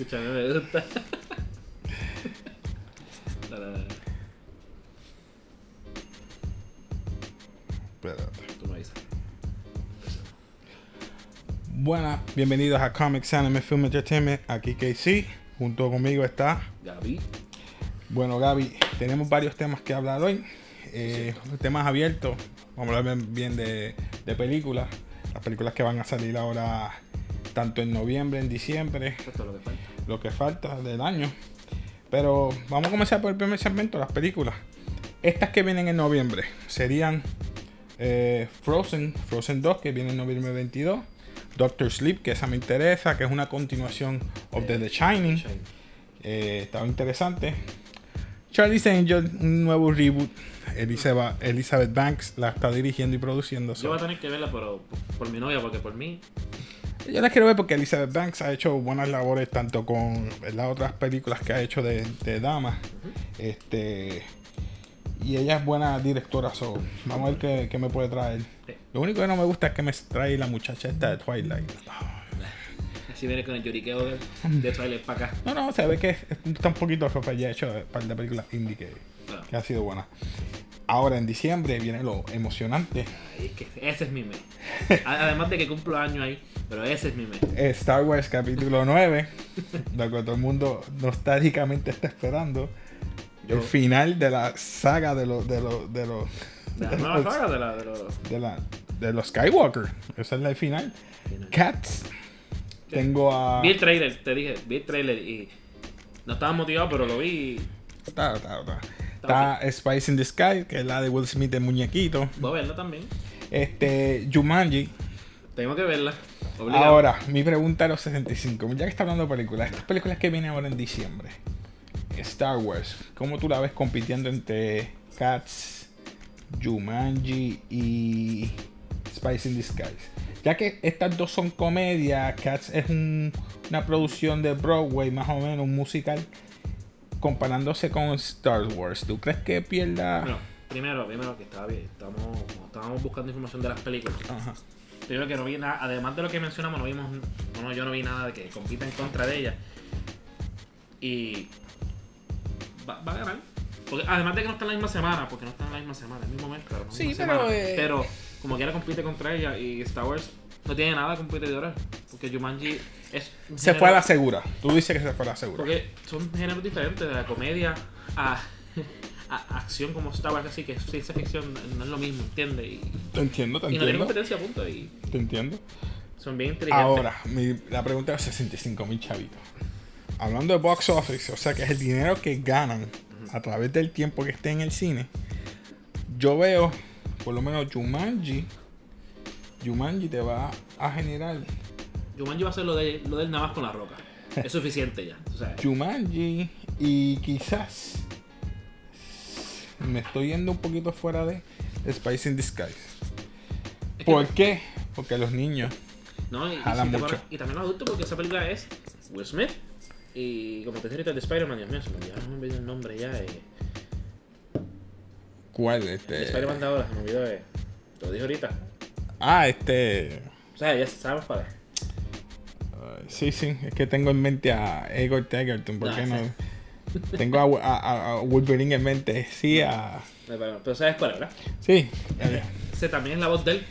Me gusta. Tú me avisas. Buenas, bienvenidos a Comics Anime Film Entertainment. Aquí KC, junto conmigo está. Gaby. Bueno, Gaby, tenemos varios temas que hablar hoy. Eh, temas abiertos. Vamos a hablar bien de, de películas. Las películas que van a salir ahora, tanto en noviembre, en diciembre, Esto es lo que falta. Lo que falta del año. Pero vamos a comenzar por el primer segmento, las películas. Estas que vienen en noviembre serían eh, Frozen, Frozen 2, que viene en noviembre 22. Doctor Sleep, que esa me interesa, que es una continuación of the, The Shining. Eh, estaba interesante. Charlie's Angel, un nuevo reboot. Elizabeth, Elizabeth Banks la está dirigiendo y produciendo. Yo voy a tener que verla por, por mi novia, porque por mí. Yo la quiero ver porque Elizabeth Banks ha hecho buenas labores tanto con las otras películas que ha hecho de, de damas. Este y ella es buena directora, so vamos a ver qué, qué me puede traer. Sí. Lo único que no me gusta es que me trae la muchacha esta de Twilight. Así viene con el lloriqueo de, de trailer para acá. No, no, se ve que está un poquito ropa ya ha hecho un par de películas indie que ha sido buena. Ahora en diciembre viene lo emocionante. Ay, es que ese es mi mes. Además de que cumplo años ahí, pero ese es mi mes. Star Wars capítulo 9, lo que todo el mundo nostálgicamente está esperando. Yo- El final de la saga de los de la de los, saga de la. De los, de la- de los Skywalker. Esa es la final. Cats. Tengo a Vi el trailer, te dije, vi el trailer y no estaba motivado, pero lo vi. y Está, está, está. Spice in the Sky, que es la de Will Smith de muñequito. Voy a verla también. Este Jumanji. Tengo que verla. Obligado. Ahora, mi pregunta a los 65. Ya que está hablando de películas, estas películas que vienen ahora en diciembre. Star Wars. ¿Cómo tú la ves compitiendo entre Cats, Jumanji y Spice in Disguise? Ya que estas dos son comedia, Cats es un- una producción de Broadway, más o menos, un musical, comparándose con Star Wars. ¿Tú crees que pierda? Bueno, primero, primero que estaba bien. Estamos, estábamos buscando información de las películas. Ajá. Primero que no vi nada, además de lo que mencionamos, no vimos, no, no, yo no vi nada de que compita en contra de ella. Y va, va a ganar. Porque, además de que no está en la misma semana, porque no está en la misma semana, es el mismo mes, pero no Sí, pero, semana. eh, Pero como quiera compite contra ella y Star Wars no tiene nada competidora. Porque Jumanji es. Se fue a la segura. Tú dices que se fue a la segura. Porque son géneros diferentes, de la comedia a, a acción como Star Wars, así que ciencia ficción no es lo mismo, ¿entiendes? Y, Te entiendo, te y no tiene entiendo. competencia, punto. Y Te entiendo. son bien inteligentes. Ahora, mi- la pregunta es 65 mil chavitos. Hablando de box office, o sea que es el dinero que ganan a través del tiempo que esté en el cine. Yo veo, por lo menos Jumanji. Jumanji te va a generar. Jumanji va a hacer lo de, lo del nada más con la roca. Es suficiente ya. O sea, Jumanji y quizás me estoy yendo un poquito fuera de Spice in Disguise. es que- ¿Por qué? Porque los niños. no, y, si mucho. y también los adultos, porque esa película es Will Smith. Y como te dije ahorita de Spider-Man, Dios mío, se me olvidó, el nombre ya. Eh, ¿Cuál? Este? Spider-Man de ahora, se me olvidó. Eh, te lo dije ahorita. Ah, este. O sea, ya sabes para sí, sí, es que tengo en mente a Egor Tegerton, ¿por No, qué no? Tengo a, a- a Wolverine en mente, sí, a... Pero, pero sabes cuál, ¿verdad? Sí, eh, Ese también es la voz de él.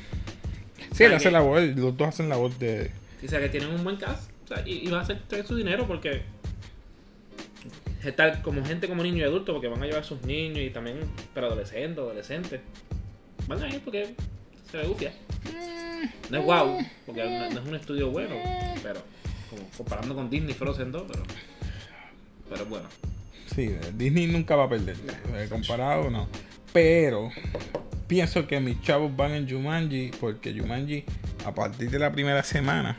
sí, él Ah, hace que- la voz, los dos hacen la voz de... O sea, que tienen un buen cast. O sea, y, y va a hacer traer su dinero porque. Estar como gente como niño y adulto, porque van a llevar sus niños y también para adolescentes, adolescentes. Van a ir porque se ve gufia. No es wow, porque no, no es un estudio bueno, pero como comparando con Disney Frozen 2, pero. Pero bueno. Sí, Disney nunca va a perder, eh, comparado no. Pero pienso que mis chavos van en Jumanji, porque Jumanji, a partir de la primera semana,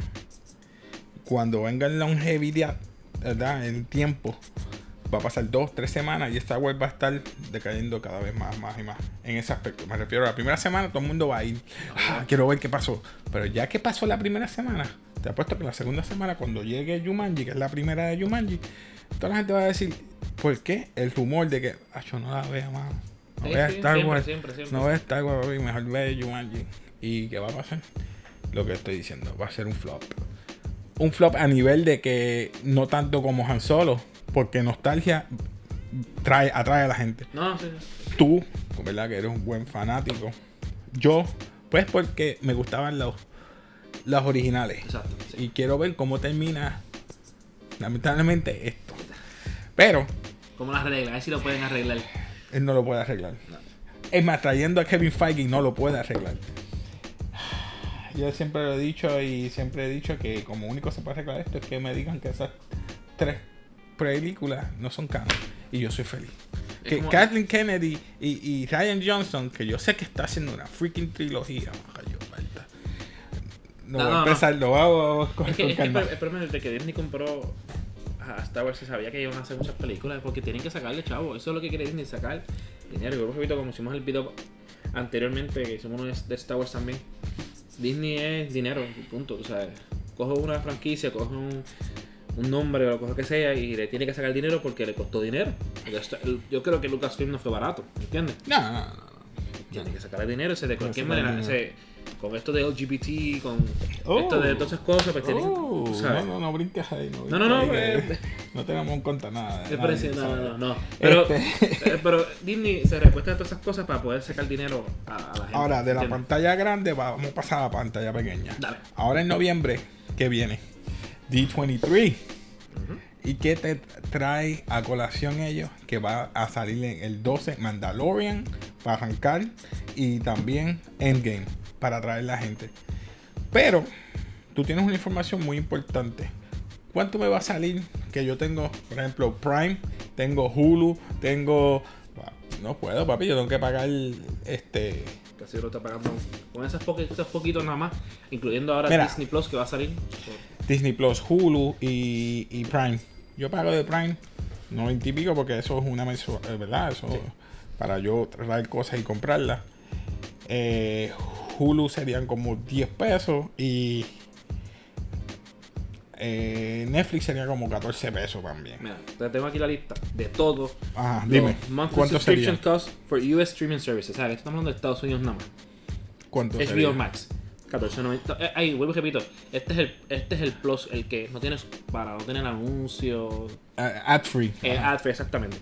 cuando venga la longevidad, ¿verdad? El tiempo, va a pasar dos, tres semanas y esta web va a estar decayendo cada vez más, más y más en ese aspecto. Me refiero a la primera semana, todo el mundo va a ir, "Ah, quiero ver qué pasó. Pero ya que pasó la primera semana, te apuesto que la segunda semana, cuando llegue Jumanji, que es la primera de Jumanji, toda la gente va a decir, ¿por qué? El rumor de que, ah, yo no la vea más. No Sí, vea sí, Star siempre, siempre, siempre. No vea Star Wars, papi, mejor ve Jumanji. ¿Y qué va a pasar? Lo que estoy diciendo, va a ser un flop. un flop a nivel de que no tanto como Han Solo, porque nostalgia trae, atrae a la gente. No, sí. Tú, ¿verdad? Que eres un buen fanático. Yo, pues porque me gustaban los, los originales. Exacto. sí. Y quiero ver cómo termina, lamentablemente, esto. Pero ¿Cómo las arreglan? A ver si lo pueden arreglar. él no lo puede arreglar. No. Es más, trayendo a Kevin Feige no lo puede arreglar. Yo siempre lo he dicho y siempre he dicho que como único se puede arreglar esto es que me digan que esas tres películas no son canon. Y yo soy feliz. Es Que como- Kathleen Kennedy y, y Ryan Johnson, que yo sé que está haciendo una freaking trilogía. No, No, voy a no, no. empezar, lo hago con, Es que, con es que calma. el problema que Disney compró a Star Wars se sabía que iban a hacer muchas películas porque tienen que sacarle chavo. Eso es lo que quiere Disney, sacar dinero. Yo repito, como hicimos el video anteriormente, que hicimos uno de Star Wars también. Disney es dinero, punto. O sea, coge una franquicia, coge un, un nombre o lo que sea y le tiene que sacar dinero porque le costó dinero. El- yo creo que Lucasfilm no fue barato, ¿entiendes? No, no, no, no. Tiene que sacar el dinero, ese de cualquier el manera, ese, con esto de LGBT, con Oh. esto de todas esas cosas, pues tienen, Oh, tú sabes. no, no, no brinques ahí. No, No, no, no, ahí, eh, no tenemos en cuenta nada. nadie, parecido, no, no, no. Pero, Este- eh, pero Disney se recuesta de todas esas cosas para poder sacar dinero a, a la gente. Ahora, de la ¿entiendes? pantalla grande vamos a pasar a la pantalla pequeña. Dale. Ahora en noviembre, ¿qué viene? D23. Ujú. ¿Y qué te trae a colación ellos? Que va a salir en el 12 Mandalorian para arrancar y también Endgame para atraer la gente. Pero tú tienes una información muy importante. ¿Cuánto me va a salir que yo tengo, por ejemplo, Prime, tengo Hulu, tengo... No puedo, papi, yo tengo que pagar este... Casi lo está pagando con esos, esos poquitos nada más, incluyendo ahora Mira. Disney Plus que va a salir. Disney Plus, Hulu y, y Prime. Yo pago de Prime 90 y pico porque eso es una mensual, ¿verdad? Eso para yo traer cosas y comprarlas. Eh, Hulu serían como 10 pesos y eh, Netflix sería como 14 pesos también. Mira, te tengo aquí la lista de todo. Ajá, los dime, Monthly ¿cuánto subscription costs for US streaming services. O sea, que estamos hablando de Estados Unidos nada más. ¿Cuánto HBO sería? Max. 14.90. Eh, ahí, vuelvo y repito. Este es el, este es el plus, el que no tienes para no tener anuncios. Ah, ad free. Eh, ad free, exactamente.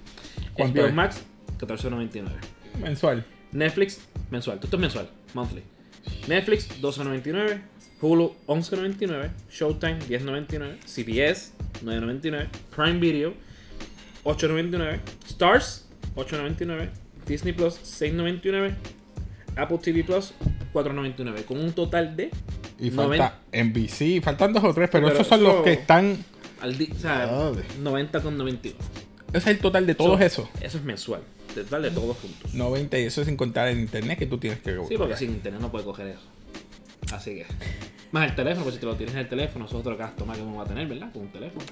¿Cuánto HBO es? Max, 14.99. Mensual. Netflix, mensual. Esto es mensual, monthly. Netflix, 12.99. Hulu, 11.99. Showtime, 10.99. CBS, 9.99. Prime Video, 8.99. Stars, 8.99. Disney Plus, 6.99. Apple TV Plus, 4.99. Con un total de. Y 90 falta NBC, faltan dos o tres, pero, Pero esos son los que están. al o sea, Dale. 90 con 91. Ese es el total de todos So, esos. Eso es mensual. Total de todos juntos. 90 y eso sin contar el internet que tú tienes que Sí, porque sin internet no puede coger eso. Así que. Más el teléfono, pues si te lo tienes en el teléfono, eso es otro gasto más que uno va a tener, ¿verdad? Con un teléfono.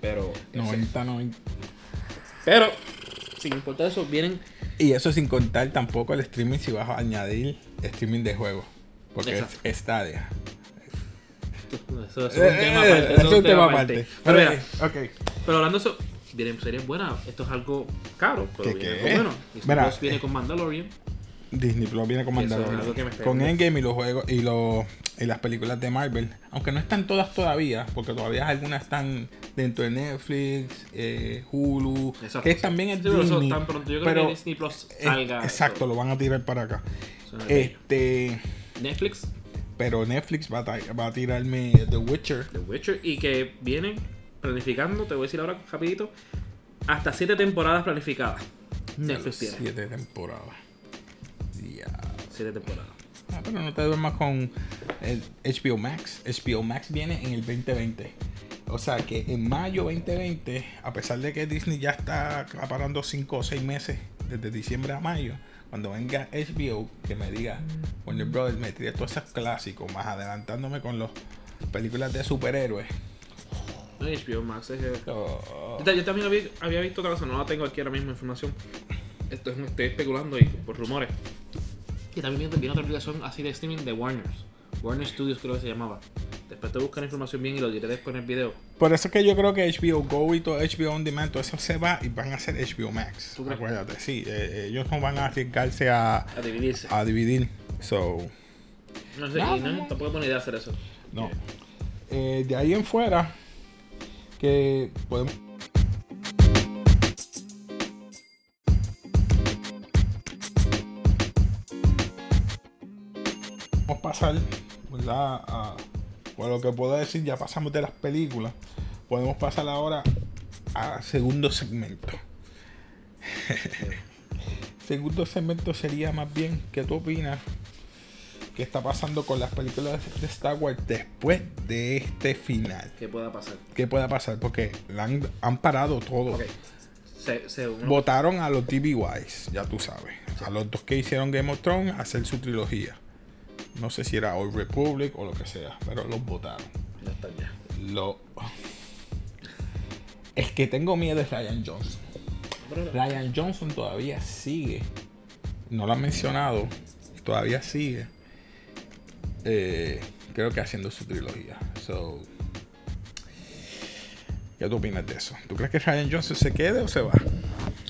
Pero. ese- 90, 90. Pero, sin importar eso, vienen. Y eso sin contar tampoco el streaming si vas a añadir streaming de juegos. Porque Exacto. es Stadia. Eso, eso es un Eh, tema eh, aparte. eso es un tema aparte. Pero, mira, ok. pero hablando de eso, vienen series buenas. Esto es algo caro, pero ¿Qué, viene qué? algo bueno. Mira, viene eh, con Mandalorian. Disney Plus viene con Mandalorian. está Con. Endgame y los juegos y los y las películas de Marvel. Aunque no están todas todavía, porque todavía algunas están dentro de Netflix, eh, Hulu, Exacto. que también es Sí, pero eso Disney. tan pronto. Yo creo pero que Disney Plus salga. exacto, eso- lo van a tirar para acá. Este, Netflix, pero Netflix va a, tra- va a tirarme The Witcher. The Witcher y que vienen planificando, te voy a decir ahora rapidito, hasta siete temporadas planificadas. Netflix tiene. Siete temporadas. Siete temporadas. Ah, pero no te duermas con el HBO Max. HBO Max viene en el 2020. O sea que en mayo 2020, a pesar de que Disney ya está acaparando 5 o 6 meses, desde diciembre a mayo, cuando venga HBO, que me diga, Warner Brothers, me tire todos esos clásicos, más adelantándome con las películas de superhéroes. No, HBO Max es. Oh, Yo, ta- yo también había, había visto otra cosa, no la tengo aquí ahora mismo información. Esto es, estoy especulando y por rumores. Y también viene, viene otra aplicación así de streaming de Warner. Warner Studios creo que se llamaba. Después te buscan información bien y lo diré después en el video. Por eso es que yo creo que HBO Go y todo HBO On Demand, todo eso se va y van a hacer HBO Max. ¿Tú crees? Acuérdate, sí, eh, ellos no van a arriesgarse a, A dividirse. a dividir. So, No sé, No, y no. tampoco es buena idea hacer eso. no. Eh, de ahí en fuera, que podemos. Pasar, ¿verdad? A, por lo que puedo decir, ya pasamos de las películas. Podemos pasar ahora al segundo segmento. segundo segmento sería más bien, ¿qué tú opinas? ¿Qué está pasando con las películas de Star Wars después de este final? ¿Qué pueda pasar? ¿Qué pueda pasar? Porque la han, han parado todo. Se, se- Votaron a los DBYs, ya tú sabes. A los dos que hicieron Game of Thrones a hacer su trilogía. No sé si era Old Republic o lo que sea, pero los votaron. Ya está ya. Lo... El que tengo miedo es Ryan Johnson. Ryan Johnson todavía sigue. No lo han mencionado. Todavía sigue. eh, creo que haciendo su trilogía. So, ¿Qué tú opinas de eso? ¿Tú crees que Ryan Johnson se quede o se va?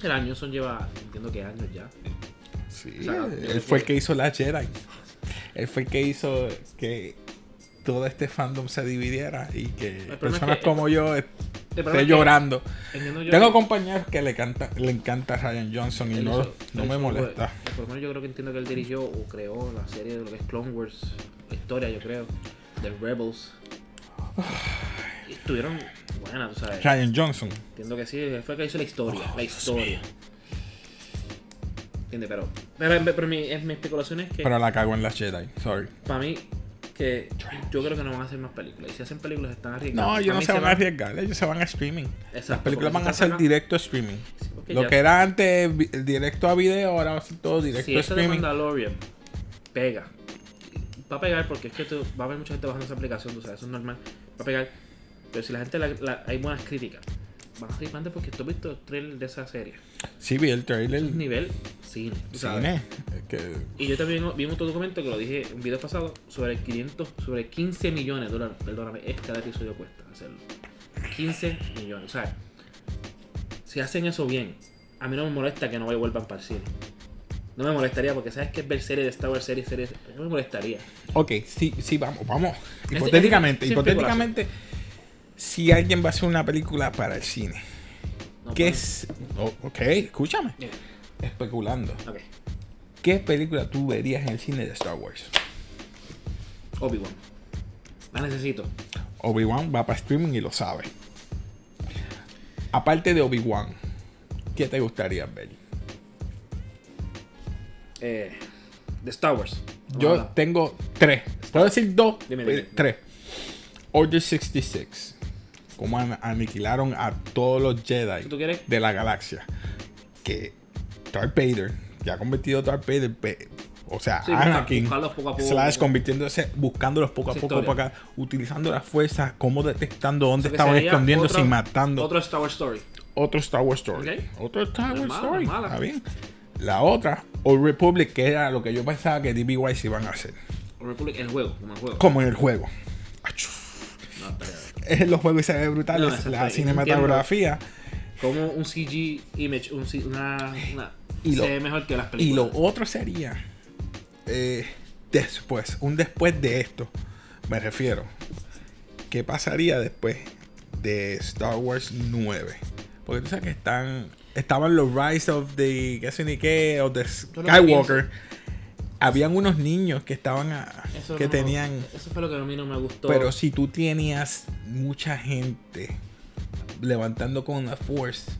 El año son lleva, entiendo que años ya. Sí, O sea, yo él fue el que hizo la Jedi. Él fue el que hizo que todo este fandom se dividiera y que es personas que- como yo esté es que- llorando. Tengo compañeros que le, canta, le encanta Ryan Johnson y él no, hizo- no me hizo, molesta. pues, Por lo menos yo creo que entiendo que él dirigió o creó la serie de lo que es Clone Wars, historia yo creo, de Rebels. Y estuvieron buenas, tú sabes. Ryan Johnson. Entiendo que sí, él fue el que hizo la historia, la historia. ¿Entiendes? Pero, pero, pero mi, es- mi especulación es que Pero la cago en la Jedi. Sorry. para mí que yo creo que no van a hacer más películas. Y si hacen películas están arriesgando. No, ellos no se van a arriesgar. Ellos se van a streaming. Exacto, Las películas van a si ser están directo a streaming. Sí, Lo que era antes directo a video, ahora va a ser todo directo Si a streaming. Mandalorian pega, va a pegar porque es que tú- va a haber mucha gente bajando esa aplicación, tú sabes, eso es normal. Va a pegar. Pero si la gente la- la- hay buenas críticas, van adelante porque tú has visto el trailer de esa serie. Sí, vi el trailer. Es nivel cine. Cine. Que Y yo también vi otro documento que lo dije en un video pasado sobre 500, sobre 15 millones de dólares, perdóname, es cada episodio cuesta hacerlo. 15 millones, o sea, si hacen eso bien, a mí no me molesta que no vuelvan para el cine. No me molestaría porque sabes que es ver series de Star Wars, series, series, no me molestaría. Ok, sí, sí, vamos, vamos. es- Hipotéticamente, es- es hipotéticamente, si alguien va a hacer una película para el cine, No, ¿qué bueno, es? oh, ok, escúchame. Especulando. ¿Qué película tú verías en el cine de Star Wars? Obi-Wan. La necesito. Obi-Wan va para streaming y lo sabe. Aparte de Obi-Wan, ¿qué te gustaría ver? Eh, de Star Wars. Yo tengo tres. ¿Puedo decir dos? Dime, dime. Tres. Order 66. Cómo an- aniquilaron a todos los Jedi Si tú quieres- de la galaxia. Que Darth Vader, ya ha convertido a Darth Vader, o sea, Sí, Anakin, poco a poco. slash convirtiéndose, buscándolos poco a poco historia. para acá, utilizando la fuerza, cómo detectando dónde O sea, que estaban escondiéndose otro- y matando. Otro Star Wars Story. Otro Star Wars Story. Ok. Otro Star Wars mala, Story. mala. Está bien. La otra, Old Republic, que era lo que yo pensaba que DBY se iban a hacer. Republic, el juego, como el juego. Como en el juego. Achú. Los juegos se ve brutal. No, es exacto, la y cinematografía. Como un CG image, un, una, una Y lo- se ve mejor que las Y películas. lo otro sería. eh, después, un después de esto. Me refiero. ¿Qué pasaría después de Star Wars 9? Porque tú sabes que están. Estaban los Rise of the. qué sé ni qué, of the Skywalker. Habían unos niños que estaban. a- Eso que no tenían. Eso fue lo que a mí no me gustó. Pero si tú tenías mucha gente levantando con la Force,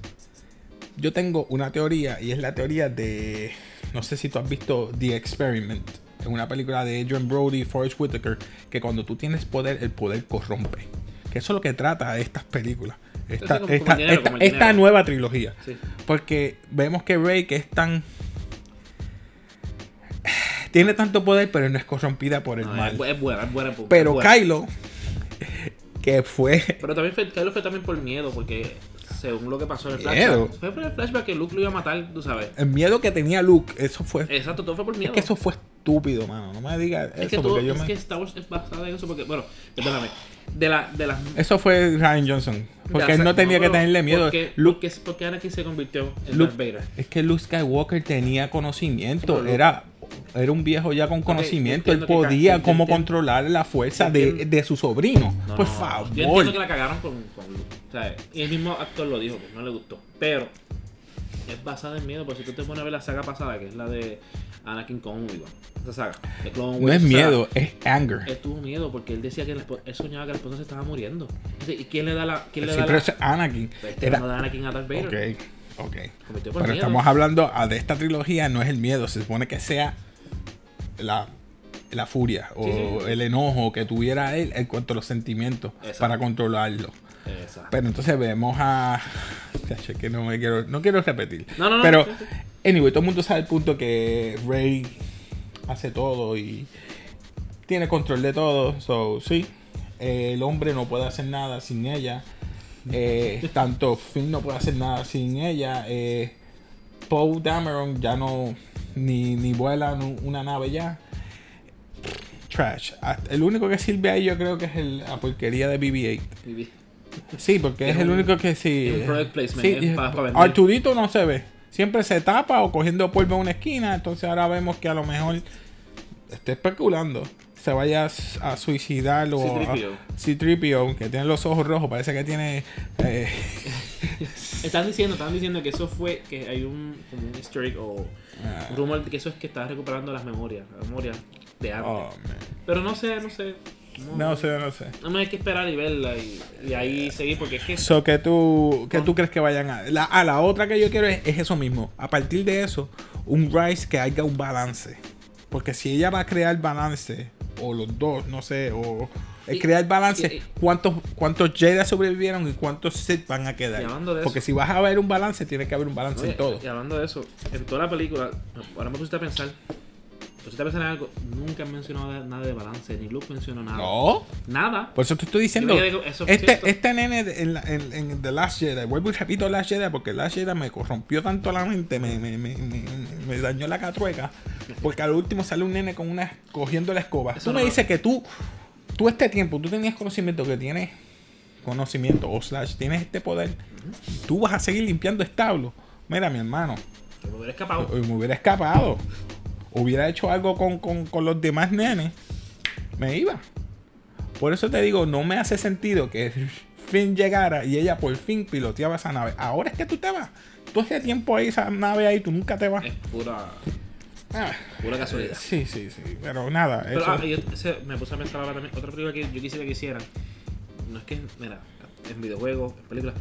yo tengo una teoría y es la teoría de, no sé si tú has visto The Experiment, en una película de Adrian Brody y Forrest Whitaker, que cuando tú tienes poder, el poder corrompe. Que eso es lo que trata estas películas. Esta, esta- dinero, esta- nueva trilogía. Sí. Porque vemos que Rey, que es tan... Tiene tanto poder, pero no es corrompida por el No, mal. es, bu- es buena, es buena. es Pero es buena. Kylo, que fue. Pero también fue, Kylo fue también por miedo, porque según lo que pasó en el Miedo. flashback. Fue por el flashback que Luke lo iba a matar, tú sabes. El miedo que tenía Luke, eso fue. Exacto, todo fue por Es miedo. que eso fue estúpido, mano. No me digas Es eso que, todo, porque yo es me. que Star Wars es basada en eso, porque, bueno, perdóname. De, la, de. Eso fue Ryan Johnson. Porque él no tenía que tenerle miedo. Porque, Luke, porque, porque Anakin se convirtió en Luke- Darth Vader. es que Luke Skywalker tenía conocimiento. Luke- Era. Era un viejo ya con conocimiento. Él que ca- podía cómo controlar la fuerza de, de su sobrino. No, Por no, no. favor. Yo entiendo que la cagaron con, con. O sea, y el mismo actor lo dijo, que no le gustó. Pero es basada en miedo, porque si tú te pones a ver la saga pasada, que es la de Anakin Obi-Wan. Esa saga. de Clone No Wars, es esa saga, miedo, es anger. Él tuvo miedo porque él decía que él soñaba que la esposa se estaba muriendo. ¿Y quién le da la. Quién le da pero la. ese Anakin. Era, no da Anakin a Darth Vader. ok, ok. Pero miedo. estamos hablando ah, de esta trilogía, no es el miedo, se supone que sea la, la furia o Sí, sí. el enojo que tuviera él en cuanto a los sentimientos Exacto. para controlarlo. Exacto. Pero entonces vemos a. Que no me quiero. No quiero repetir. No, no, no. Pero, anyway, todo el mundo sabe el punto que Rey hace todo y tiene control de todo. So, sí. el hombre no puede hacer nada sin ella. Eh, tanto Finn no puede hacer nada sin ella. Eh, Poe Dameron ya no. Ni, ni vuela una nave ya. Trash. Hasta- El único que sirve ahí yo creo que es el- la porquería de BB-8. Viví. Sí, porque es, Es el un- único que sí. es vender. Arturito no se ve. Siempre se tapa o cogiendo polvo en una esquina. Entonces ahora vemos que a lo mejor estoy especulando. Se vaya a, suicidar o C-3PO. a C-3PO, que tiene los ojos rojos. Parece que tiene. eh, Están diciendo, están diciendo que eso fue, que hay un, como un egg o ah, un rumor de que eso es que está recuperando las memorias, las memorias de antes. oh. Pero no sé, no sé. No sé, no sé. No me hay que esperar y verla y, y ahí seguir porque es que So, que tú, que tú crees que vayan a. La, a la otra que yo quiero es, es eso mismo. A partir de eso, un Rise que haya un balance. Porque si ella va a crear balance, o los dos, no sé, o eh, Y- crear balance, ¿cuántos, cuántos Jedi sobrevivieron y cuántos Sith van a quedar? Porque eso- si vas a ver un balance, tiene que haber un balance Oye, en todo. Y hablando de eso, en toda la película, ahora me pusiste a pensar, pusiste a pensar en algo, nunca han mencionado nada de balance, ni Luke mencionó nada. No. Nada. Por eso te estoy diciendo, es este, este nene de- en, la- en- en The Last Jedi, vuelvo y repito Last Jedi porque Last Jedi me corrompió tanto la mente, me, me, me, me- me dañó la catrueca, porque al último sale un nene con una cogiendo la escoba. Eso tú me dices que tú, tú este tiempo, tú tenías conocimiento que tienes conocimiento o slash, tienes este poder, tú vas a seguir limpiando establos. Mira, mi hermano, me hubiera escapado. me hubiera escapado, hubiera hecho algo con, con- con los demás nenes, me iba. Por eso te digo, no me hace sentido que Finn llegara y ella por fin piloteaba esa nave. Ahora es que tú te vas. Todo ese tiempo ahí, esa nave ahí, tú nunca te vas. Es pura, Ah, pura casualidad. sí, sí, sí. Pero nada, Pero eso. ah, yo ese- me puse a pensar ahora también, otra película que yo quisiera que hicieran. No es que, mira, en videojuegos, en películas,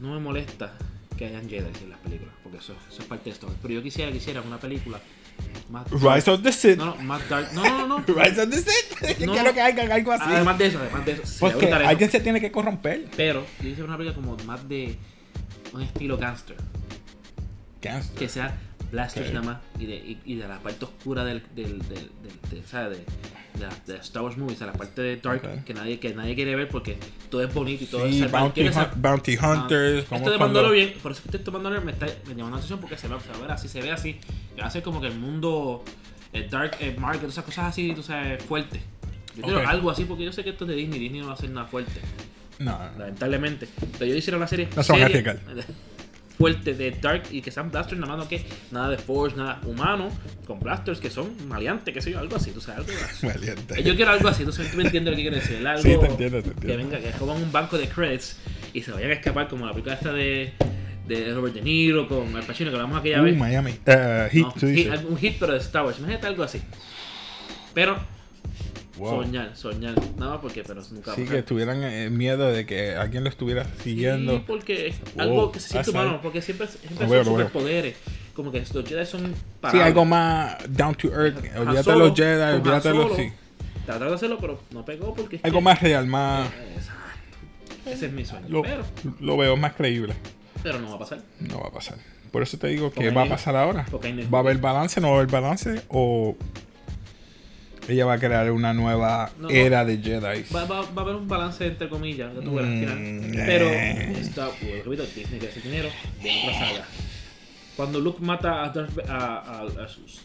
no me molesta que hayan Jedi en las películas, porque eso, eso es parte de esto. Pero yo quisiera que hicieran una película más. Rise of the Sith. No, no, más dark. No, no, no. no. Rise of the Sith. Yo No. quiero que hagan algo así. Además de eso, además de eso. porque alguien se tiene que corromper. Pero yo quisiera una película como más de un estilo gangster. Gangster. que sea blasters nada más y de, y, y de la parte oscura del, del, del, del- de, ¿sabes? De, de, Star Wars movies, a la parte de Dark que nadie que nadie quiere ver porque todo es bonito y todo Sí, es bounty, bounty Ah, Hunters. como Esto de cuando- Mandalorian, por eso que esto de Mandalorian me, está, me llama la atención porque se va, se va a ver así, se ve así. Que va a ser como que el mundo, el Dark el Market, esas cosas así, tú sabes, fuerte. Yo quiero Ok. algo así porque yo sé que esto es de Disney, Disney no va a hacer nada fuerte No, lamentablemente. Pero yo hiciera una serie No son ethical. fuerte de Dark y que sean blasters nada más no que nada de Force, nada humano, con blasters que son maleantes, qué sé yo, algo así, tú sabes, algo así. Valiente. Yo quiero algo así, tú, sabes, tú me entiendes lo que quiero decir, algo Sí, te entiendo, te que entiendo. venga, que coman un banco de credits y se vayan a escapar como la película esta de, de Robert De Niro con Al Pacino que hablamos aquella Uh, vez. Miami. Eh, No, tú hit- un hit pero de Star Wars, imagínate algo así. Pero Wow. soñar, soñar, nada más porque pero nunca va a Sí, que tuvieran eh, miedo de que alguien lo estuviera siguiendo. Sí, porque es Wow, algo que se siente ahí. humano, porque siempre, siempre son superpoderes. Como que los Jedi son Sí, parables. algo más down to earth. Olvídate de Solo, los Jedi, olvídate de los. Sí. Trataron de hacerlo, pero no pegó porque Algo que- más real, más. Exacto. Ese es mi sueño. Lo, Pero, lo veo más creíble. pero no va a pasar. No va a pasar. Por eso te digo que va a pasar ahora. ¿Va a haber balance? ¿No va a haber balance? ¿O ella va a crear una nueva No, era de Jedi? Va, va, va a haber un balance entre comillas, que tú verás al final. Mm, Pero, eh. está, pues, repito, Disney quiere hacer dinero de otra saga. Cuando Luke mata a, Darth a, a, a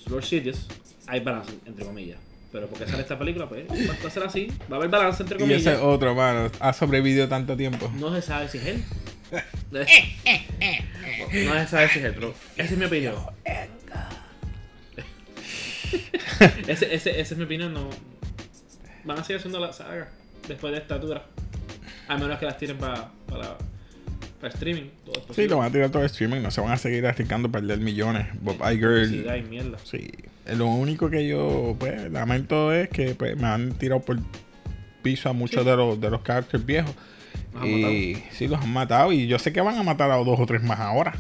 Lord Sidious, hay balance entre comillas. Pero porque sale esta película, pues va a ser así. Va a haber balance entre Y comillas. ese otro, mano, ha sobrevivido tanto tiempo. No se sabe si es él. No se sabe si es él, pero esa es mi opinión. ese, ese, esa es mi opinión. No, van a seguir haciendo la saga después de esta dura. A menos que las tiren para para para streaming. Todo Sí, lo van a tirar todo streaming. No se van a seguir arriesgando a perder millones. Bob Iger. Sí, hay mierda. Sí. Eh, Lo único que yo, pues, lamento es que pues, me han tirado por piso a muchos Sí. de los de los characters viejos. Los y sí, los han matado. Y yo sé que van a matar a dos o tres más ahora.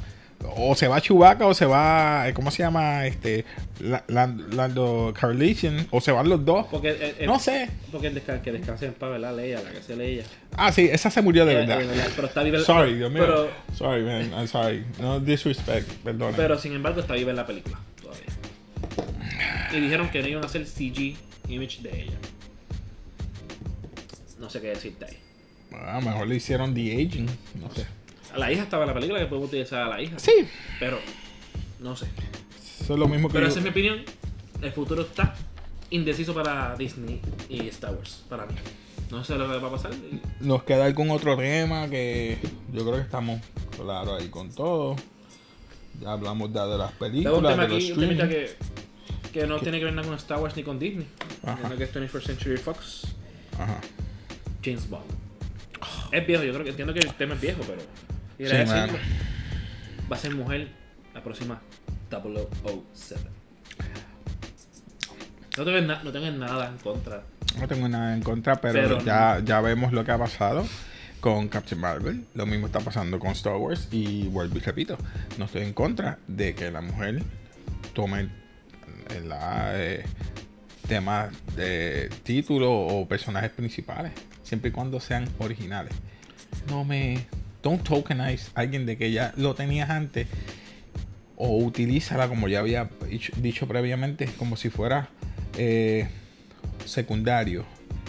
O se va Chewbacca o se va, eh, ¿cómo se llama? Este, La- Land- Lando Carlisian. O se van los dos. Porque, eh, eh, No sé. Porque el desca- que descanse en paz, ¿verdad? Leia, la que se leía. Ah, sí, esa se murió de verdad. pero está viva en- Sorry, Dios mío. Pero, Sorry, man. I'm sorry. No disrespect. Perdón. pero sin embargo está viva en la película todavía. Y dijeron que no iban a hacer CG image de ella. No sé qué decirte ahí. A lo mejor le hicieron de aging. No sé. A la hija estaba en la película que podemos utilizar a la hija. Sí. Pero, no sé. Eso es lo mismo que Pero yo- esa es mi opinión. El futuro está indeciso para Disney y Star Wars, para mí. No sé lo que va a pasar. Nos queda algún otro tema que yo creo que estamos claros ahí con todo. Ya hablamos ya de las Tengo un películas, tema de los aquí, un streaming. que, que no tiene que ver nada con Star Wars ni con Disney. Ajá. Que es 21st Century Fox. Ajá. James Bond. Es viejo, yo creo que entiendo que el tema es viejo, pero. Y Sí, va a ser mujer la próxima 007. No tengo, na- no tengo nada en contra. No tengo nada en contra, pero, Pero ya, ya vemos lo que ha pasado con Captain Marvel. Lo mismo está pasando con Star Wars. Y vuelvo y repito, no estoy en contra de que la mujer tome la, eh, temas de título o personajes principales. Siempre y cuando sean originales. No me... Don't tokenize a alguien de que ya lo tenías antes. O utilízala como ya había dicho, previamente, como si fuera eh, secundario.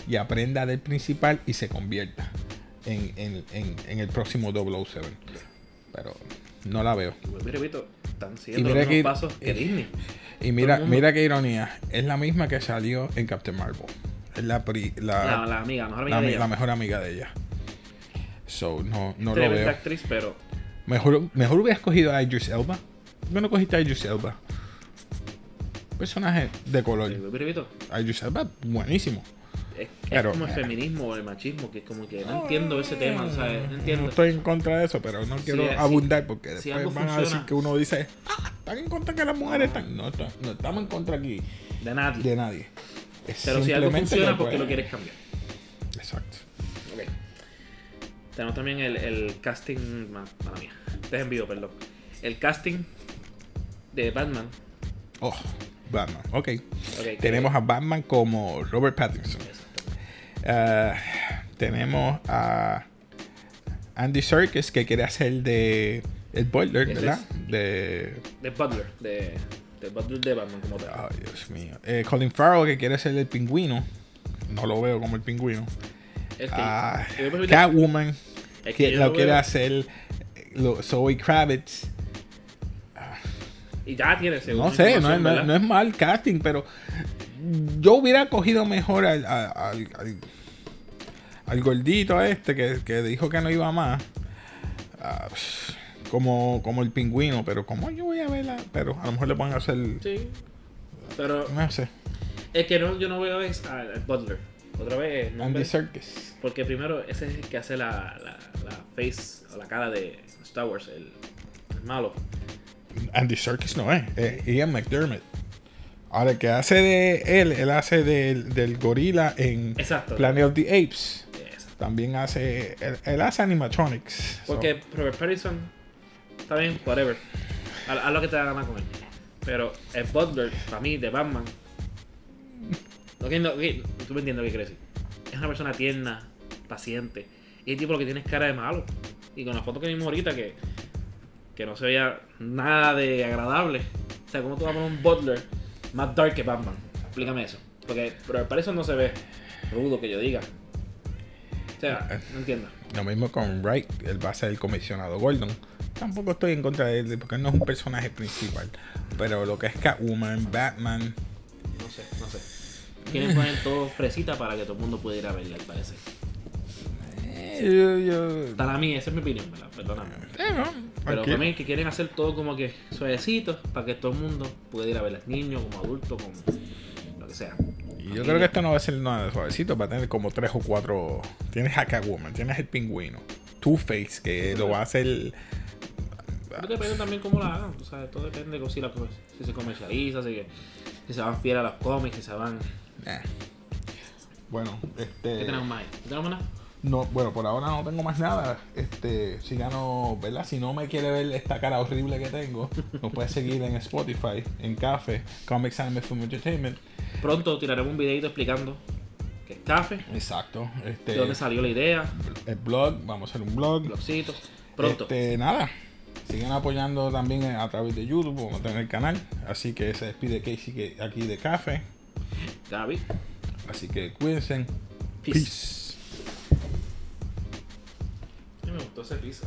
Y aprenda del principal y se convierta en, en- en- en el próximo 007. Pero no la veo. Y repito, están mira los que- mismos pasos que eh, Disney. Y mira, qué ironía. Es la misma que salió en Captain Marvel. Es la, pri- la, La, la amiga, mejor amiga la de mi- ella. la mejor amiga de ella. So, no, no lo veo. actriz, pero Mejor, mejor hubieras cogido a Idris Elba. ¿Por no cogiste a Idris Elba? Personaje de color. eh, repito, Idris Elba, buenísimo. es, es Pero, como el eh. feminismo o el machismo, que es como que no entiendo ese tema, ¿sabes? No entiendo. No estoy en contra de eso, pero no quiero si- abundar porque si después van a decir que uno dice, ah, están en contra que las mujeres están. No, no estamos en contra aquí De nadie. de nadie. Es pero si algo funciona, que, ¿por qué pues, lo quieres cambiar? Tenemos también el, el casting. ma- Mala mía. Te envío, perdón. El casting de Batman. Oh, Batman. Ok. Ok, que- Tenemos a Batman como Robert Pattinson. Ah, tenemos a Andy Serkis que quiere hacer de el Butler, Ese ¿verdad? De De Butler. De, de Butler de Batman como tal. Ay, Dios mío. Eh, Colin Farrell que quiere ser el pingüino. No lo veo como el pingüino. Es que, Ah, yo Catwoman es que lo lo quiere hacer lo- Zoe Kravitz. Y ya tiene según No sé, no, es- no, ¿verdad? no es mal casting, pero yo hubiera cogido mejor al, al, al- gordito este que, que dijo que no iba más. Ah, como, como el pingüino, pero como yo voy a verla, pero a lo mejor le van a hacer, Sí. Pero no sé, es que no, yo no veo es al, al Butler. Otra vez, no Andy Serkis. Porque primero, ese es el que hace la, la, la face o la cara de Star Wars, el, el malo. Andy Serkis no es, es Ian McDermott. Ahora, el que hace de él, él hace del, del gorila en Exacto. Planet of the Apes. Exacto. También hace, él, él hace animatronics. So, Porque Robert Pattinson, está bien, whatever. Haz, lo que te da gana con él. Pero el Butler, para mí, de Batman. Que no- ok, tú me entiendes lo que quiero decir. Es una persona tierna, paciente. Y el tipo lo que tiene es cara de malo. Y con la foto que vimos ahorita, que, que no se veía nada de agradable. O sea, ¿cómo tú vas a poner un Butler más dark que Batman? Explícame eso. Porque Robert Pattinson no se ve rudo, que yo diga. O sea, no entiendo. Lo mismo con Wright, él va a ser el comisionado Gordon. Tampoco estoy en contra de él porque él no es un personaje principal. Pero lo que es Catwoman, Batman, No sé, no sé. Quieren poner todo fresita para que todo el mundo pueda ir a verla, al parecer. eh, yo, yo- Para mí, esa es mi opinión, ¿verdad? Perdóname. eh, no, Pero mí que quieren hacer todo como que suavecito para que todo el mundo pueda ir a verla. Niños, como adultos, como... que sea. Y yo creo que esto no va a ser nada suavecito, va a tener como tres o cuatro. Tienes a Catwoman, tienes el pingüino, Two-Face, que lo va a hacer. Pero depende también cómo la hagan, tú sabes, todo depende de si, la, si se comercializa, si, que, si se van fiel a los cómics, si se van... Eh. Bueno, este. ¿Qué tenemos más? ¿Tenemos nada? No, bueno, por ahora no tengo más nada. Este, síganos, ¿verdad? Si no me quiere ver esta cara horrible que tengo, nos puede seguir en Spotify, en Café, Comics Anime Film Entertainment. Pronto tiraremos un videito explicando qué es Café, Exacto. Este, de dónde salió la idea, el blog, vamos a hacer un blog. blogcitos. Pronto. Este, nada. Sigan apoyando también a través de YouTube, vamos a tener el canal. Así que se despide Casey aquí de Café. Gaby. Así que cuídense. Peace. Peace. Me gustó ese piso.